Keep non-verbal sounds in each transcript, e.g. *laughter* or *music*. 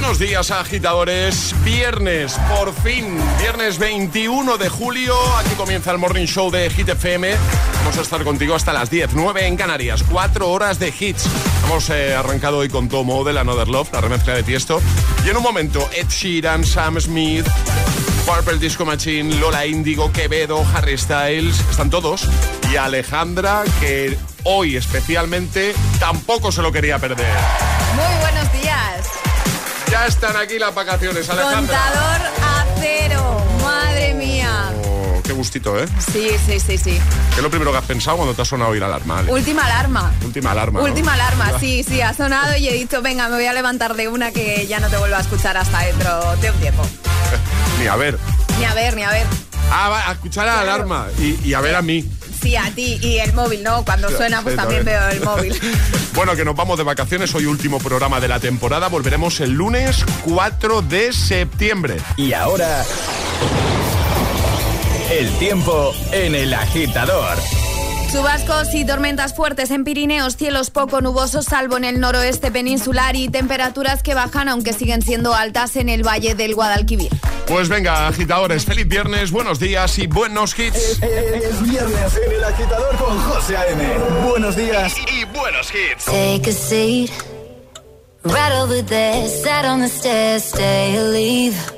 Buenos días, agitadores. Viernes, por fin, viernes 21 de julio. Aquí comienza el Morning Show de Hit FM. Vamos a estar contigo hasta las 10, 9 en Canarias. 4 horas de hits. Hemos eh, arrancado hoy con Tomo de la Another Love, la remezcla de Tiesto. Y en un momento, Ed Sheeran, Sam Smith, Purple Disco Machine, Lola Indigo, Quevedo, Harry Styles. Están todos. Y Alejandra, que hoy especialmente tampoco se lo quería perder. Muy buenos días. Ya están aquí las vacaciones, Alejandra. Contador a cero, madre mía. Oh, qué gustito, ¿eh? Sí, sí, sí, sí. ¿Qué es lo primero que has pensado cuando te ha sonado oír la alarma? Última alarma. Última alarma. ¿no? Última alarma, sí, sí, ha sonado y he dicho, venga, me voy a levantar de una que ya no te vuelvo a escuchar hasta dentro de un tiempo. *laughs* Ni a ver. Ni a ver, ni a ver. Ah, va, a escuchar la alarma y, y a ver a mí. Sí, a ti y el móvil, ¿no? Cuando suena, pues Sí, también también. veo el móvil. *laughs* Bueno, que nos vamos de vacaciones. Hoy último programa de la temporada. Volveremos el lunes 4 de septiembre. Y ahora, el tiempo en el agitador. Chubascos y tormentas fuertes en Pirineos, cielos poco nubosos salvo en el noroeste peninsular y temperaturas que bajan aunque siguen siendo altas en el valle del Guadalquivir. Pues venga, agitadores, feliz viernes, buenos días y buenos hits. Es viernes en el agitador con José A.M. Buenos días. Y, y buenos hits. Take a seat. Right over there, sat on the stairs, stay or leave.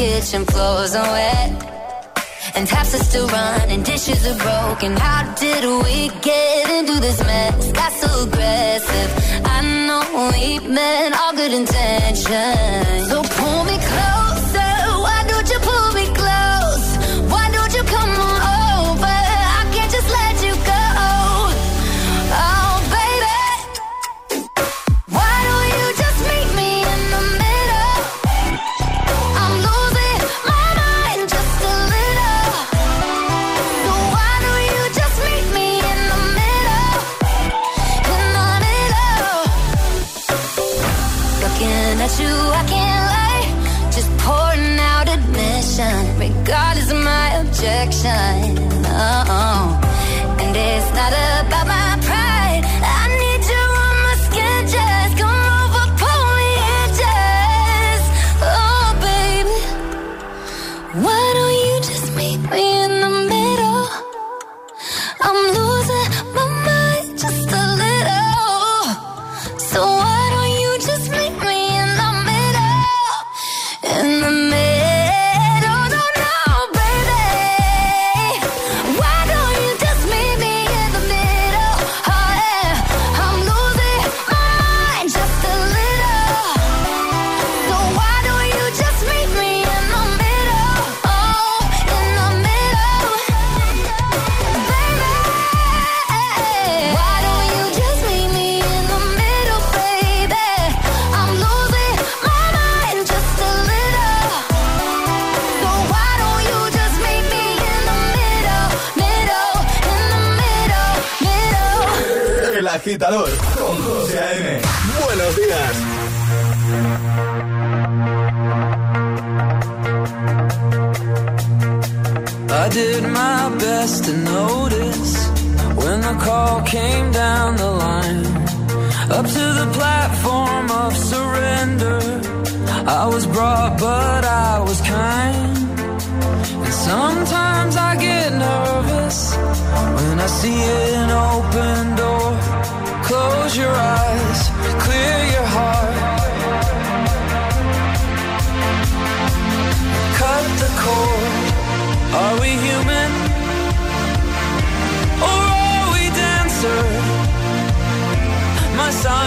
kitchen. Floors are wet. And taps are still running, dishes are broken. How did we get into this mess? Got so aggressive. I know we meant all good intentions. So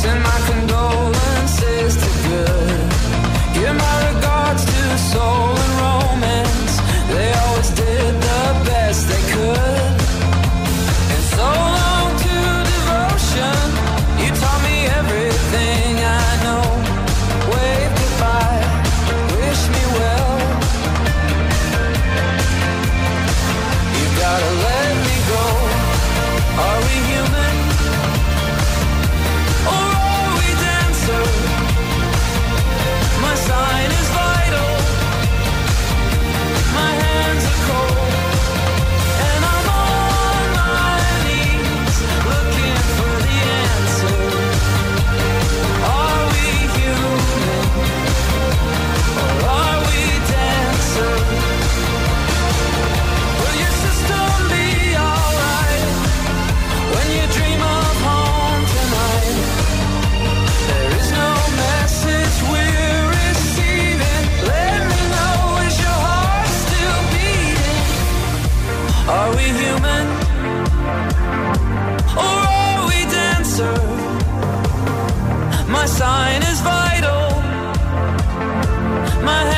Send my condolences to good. Give my regards to soul. My sign is vital. My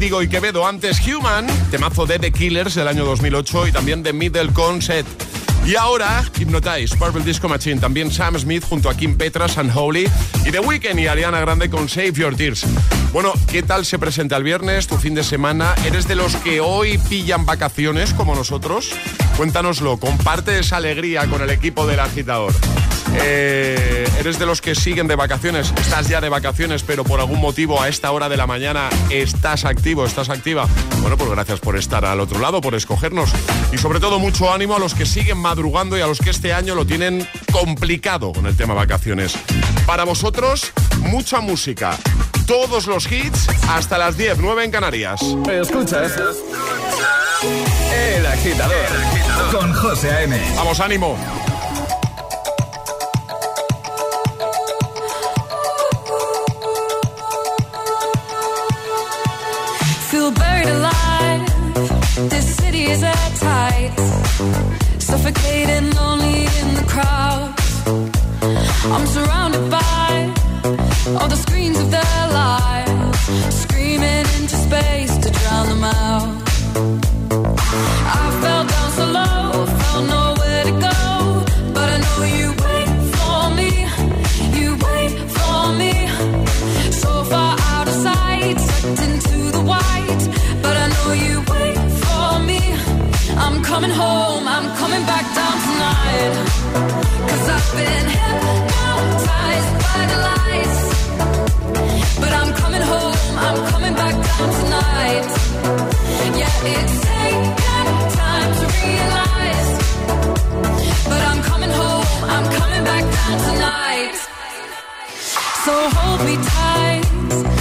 Índigo y Quevedo antes Human, temazo de The Killers del año 2008 y también de Middle Concept. Y ahora, Hypnotize, Purple Disco Machine, también Sam Smith junto a Kim Petras, Unholy y The Weeknd y Ariana Grande con Save Your Tears. Bueno, ¿qué tal se presenta el viernes, tu fin de semana? ¿Eres de los que hoy pillan vacaciones como nosotros? Cuéntanoslo, comparte esa alegría con el equipo del agitador. Eh, ¿Eres de los que siguen de vacaciones? ¿Estás ya de vacaciones, pero por algún motivo a esta hora de la mañana estás activo, estás activa? Bueno, pues gracias por estar al otro lado, por escogernos. Y sobre todo mucho ánimo a los que siguen madrugando y a los que este año lo tienen complicado con el tema vacaciones. Para vosotros, mucha música. Todos los hits hasta las 10, 9 en Canarias. Escuchas El Agitador con José A.M. Vamos, ánimo. Feel buried alive. This city is at tight. Suffocating, lonely in the crowd. I'm surrounded by all the screens of their lives, screaming into space to drown them out. I fell down so low, found nowhere to go, but I know you wait for me. You wait for me, so far So hold me tight.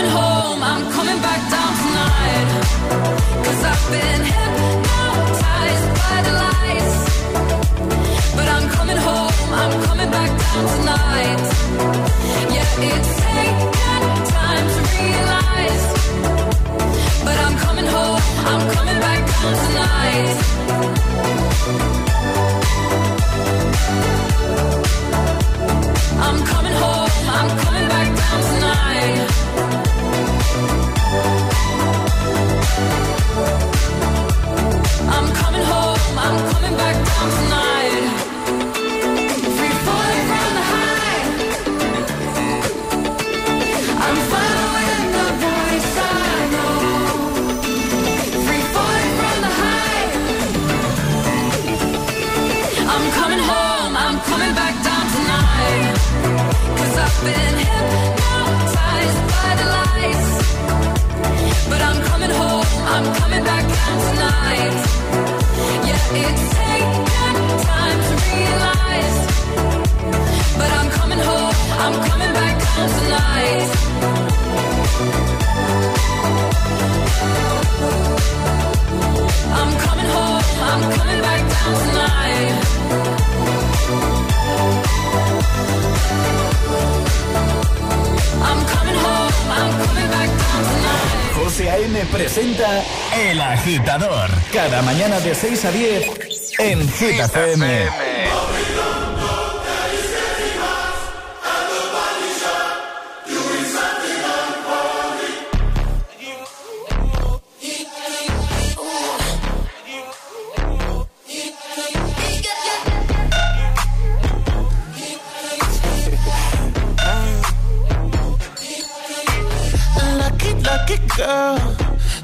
coming home, I'm coming back down tonight. Cause I've been hypnotized 6 a 10 en Hit girl.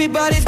Everybody's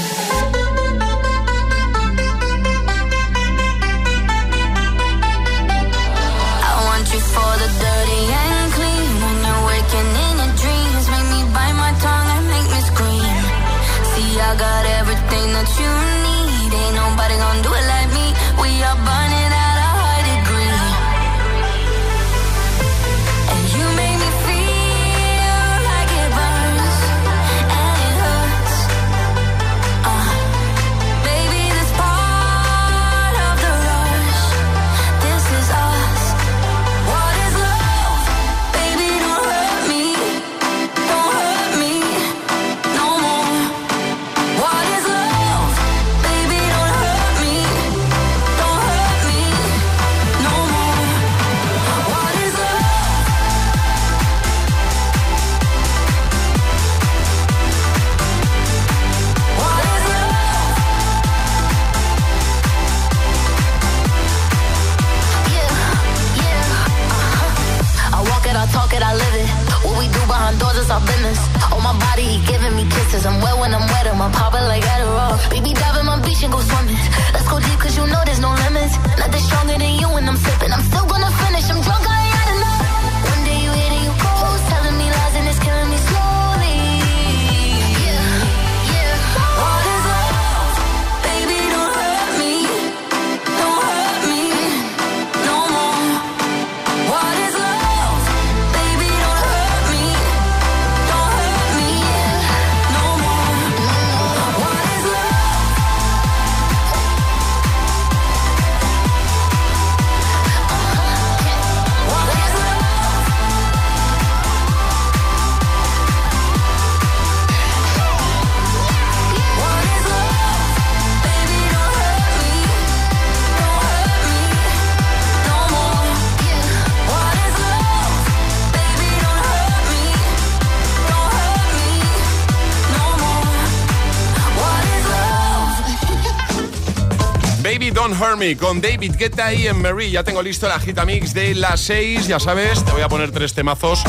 Con David Guetta y en Mary. Ya tengo listo la gita mix de las 6. Ya sabes, te voy a poner tres temazos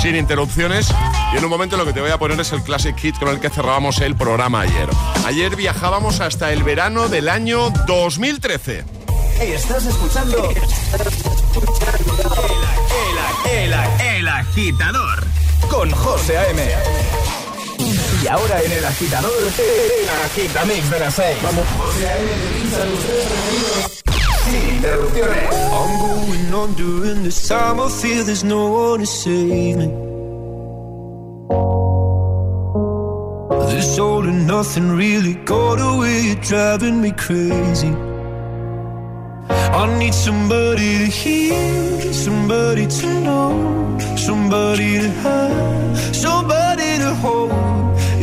sin interrupciones. Y en un momento lo que te voy a poner es el Classic Hit con el que cerrábamos el programa ayer. Ayer viajábamos hasta el verano del año 2013. Estás escuchando *laughs* el, el agitador con José A.M. Y ahora en el agitador, el de las 6. Vamos, Sin interrupciones. I'm going on during this time. I feel there's no one to save me. This all and nothing really got away, You're driving me crazy. I need somebody to hear, somebody to know, somebody to have, somebody to hold.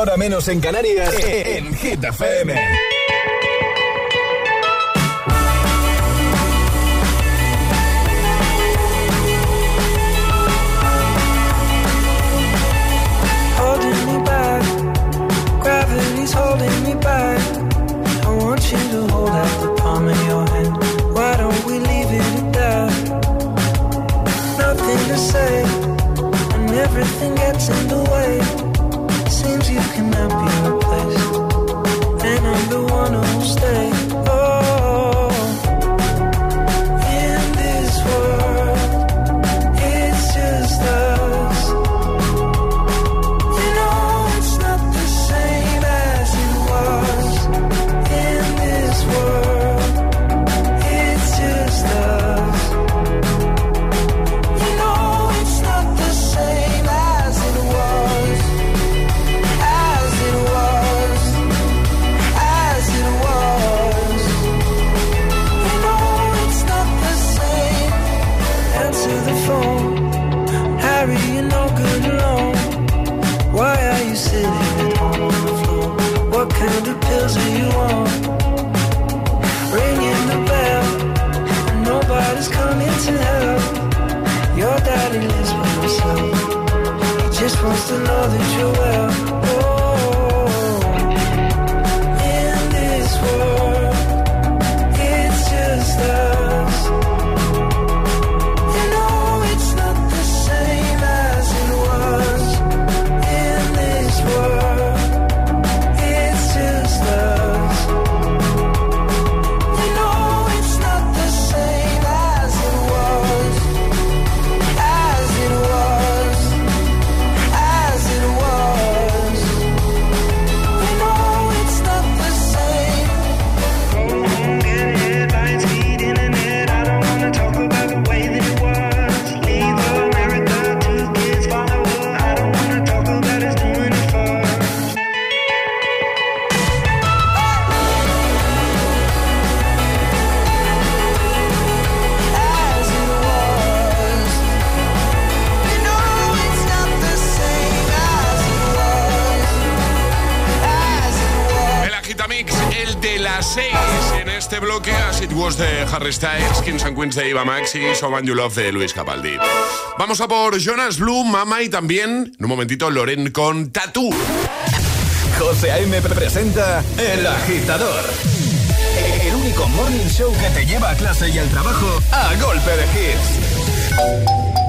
hora menos en Canarias, en Hit FM. Holding me back, gravity's holding me back. I want you to hold out the palm of your hand. Why don't we leave it at that? Nothing to say, and everything gets in the way. este bloque a Was de Harry Styles, Kings and Queens de Iba Maxi y So You Love de Luis Capaldi. Vamos a por Jonas Blue, Mama y también, en un momentito, Loren con Tatú. José A.M. presenta El Agitador. El único morning show que te lleva a clase y al trabajo a golpe de hits.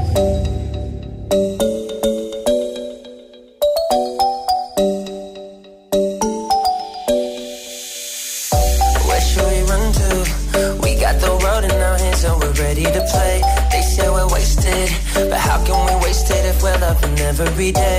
every day.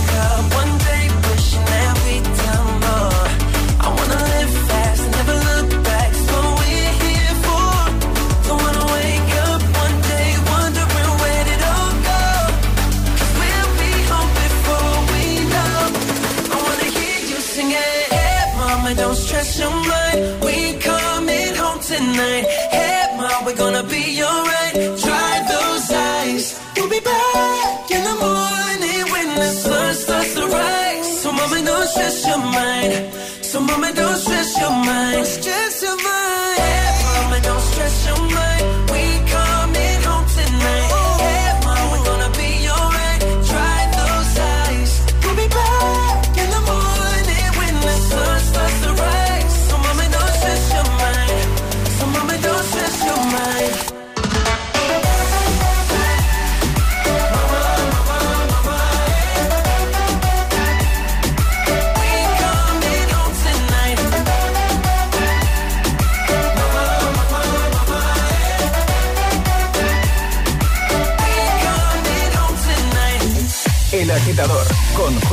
lost your mind. We ain't coming home tonight. Hey, mom, we're gonna be alright. Dry those eyes. You'll be back in the morning when the sun starts to rise. So, mama, don't stress your mind. So, mama, don't stress your mind. Stress your mind.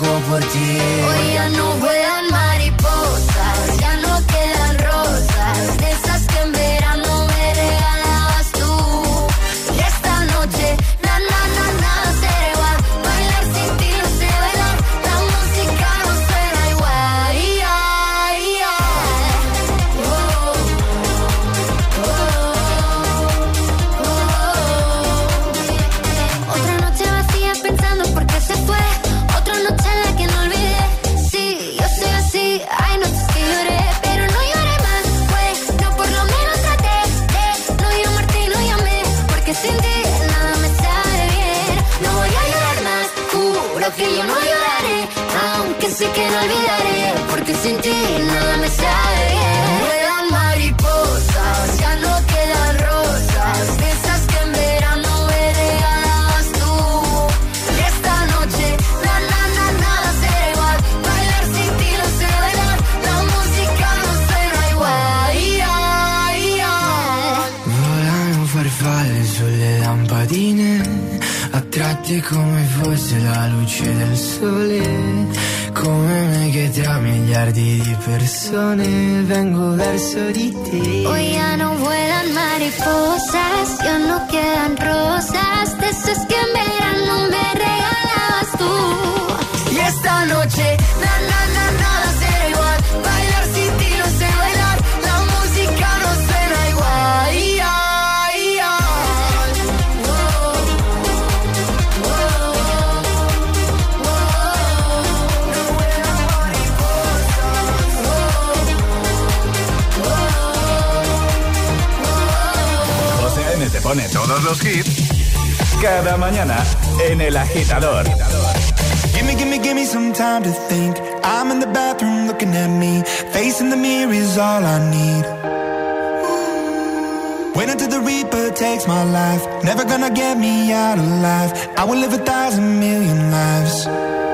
louco por ti. Esta noche, na na na nada será igual, bailar sin ti no sé bailar, la música no suena igual. Ay, ay, ay. José A.M. te pone todos los hits cada mañana en El Agitador. Gimme, gimme, some time to think. I'm in the bathroom looking at me. Facing the mirror is all I need. Wait until the Reaper takes my life. Never gonna get me out alive. I will live a thousand million lives.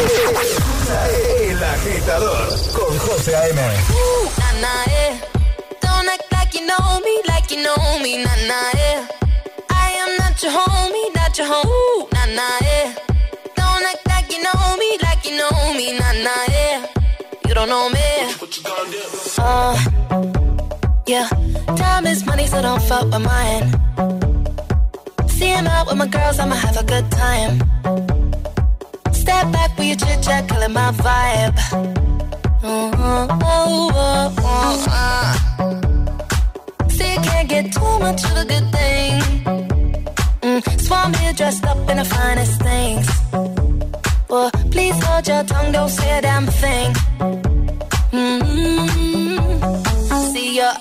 El agitador con José A.M. Nah, nah, yeah. Don't act like you know me, like you know me, nah, nah, yeah. I am not your homie, not your home, nah, nah, yeah. Don't act like you know me, like you know me, nah, nah, yeah. You don't know me. Uh, yeah. Time is money, so don't fuck with mine. See him out with my girls, I'ma have a good time. Step back with your chit chat, killing my vibe. Oh, oh, oh, uh. See, you can't get too much of a good thing. Mm, swan me dressed up in the finest things. Well, please hold your tongue, don't say a damn thing. Mm-hmm.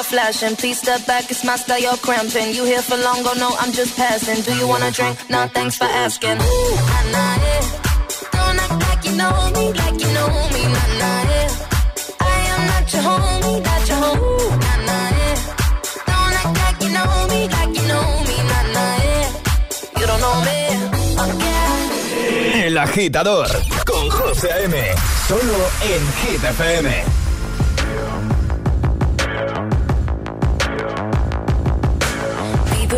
camera flashing. Please step back, it's my style, you're cramping. You here for long, go no, I'm just passing. Do you wanna drink? Nah, thanks for asking. Ooh, nah, nah, yeah. Don't act like you know me, like you know me, nah, nah, yeah. I am not your homie, not your homie, Ooh, nah, nah, yeah. Don't act like you know me, like you know me, nah, nah, yeah. You don't know me, oh yeah. El agitador con José A.M. Solo en Hit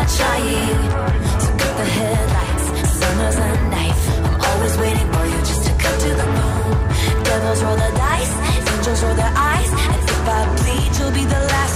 not trying. So cut the headlights. Summer's a knife. I'm always waiting for you just to cut to the bone. Devils roll the dice. Angels roll their eyes. And if I bleed, you'll be the last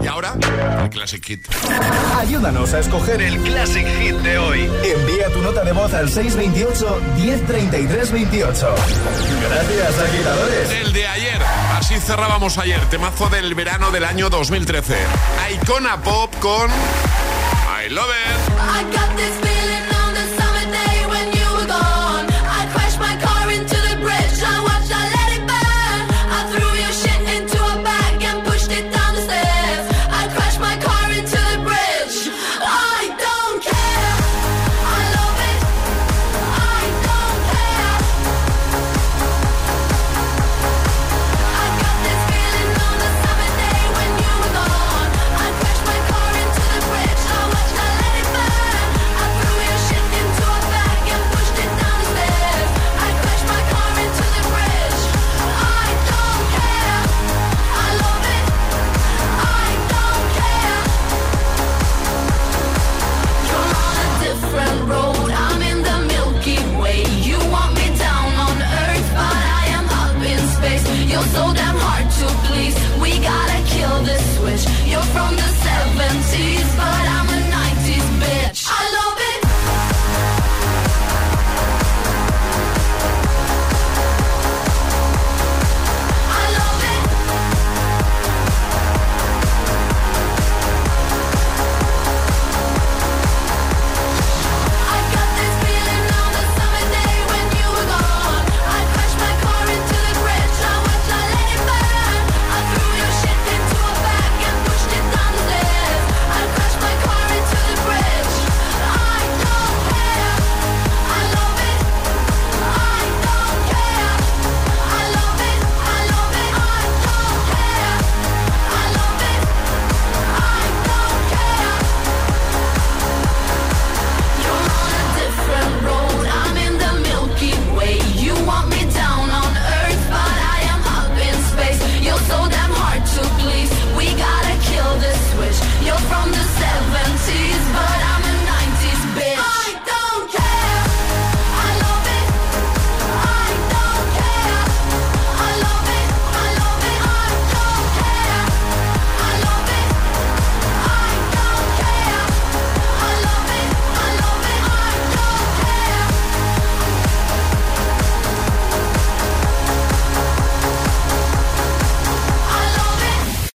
Y ahora, el Classic Hit. Ayúdanos a escoger el Classic Hit de hoy. Envía tu nota de voz al 628-103328. Gracias, agitadores. El de ayer. Así cerrábamos ayer. Temazo del verano del año 2013. Icona Pop con... I Love It. I got